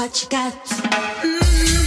what you got. Mm.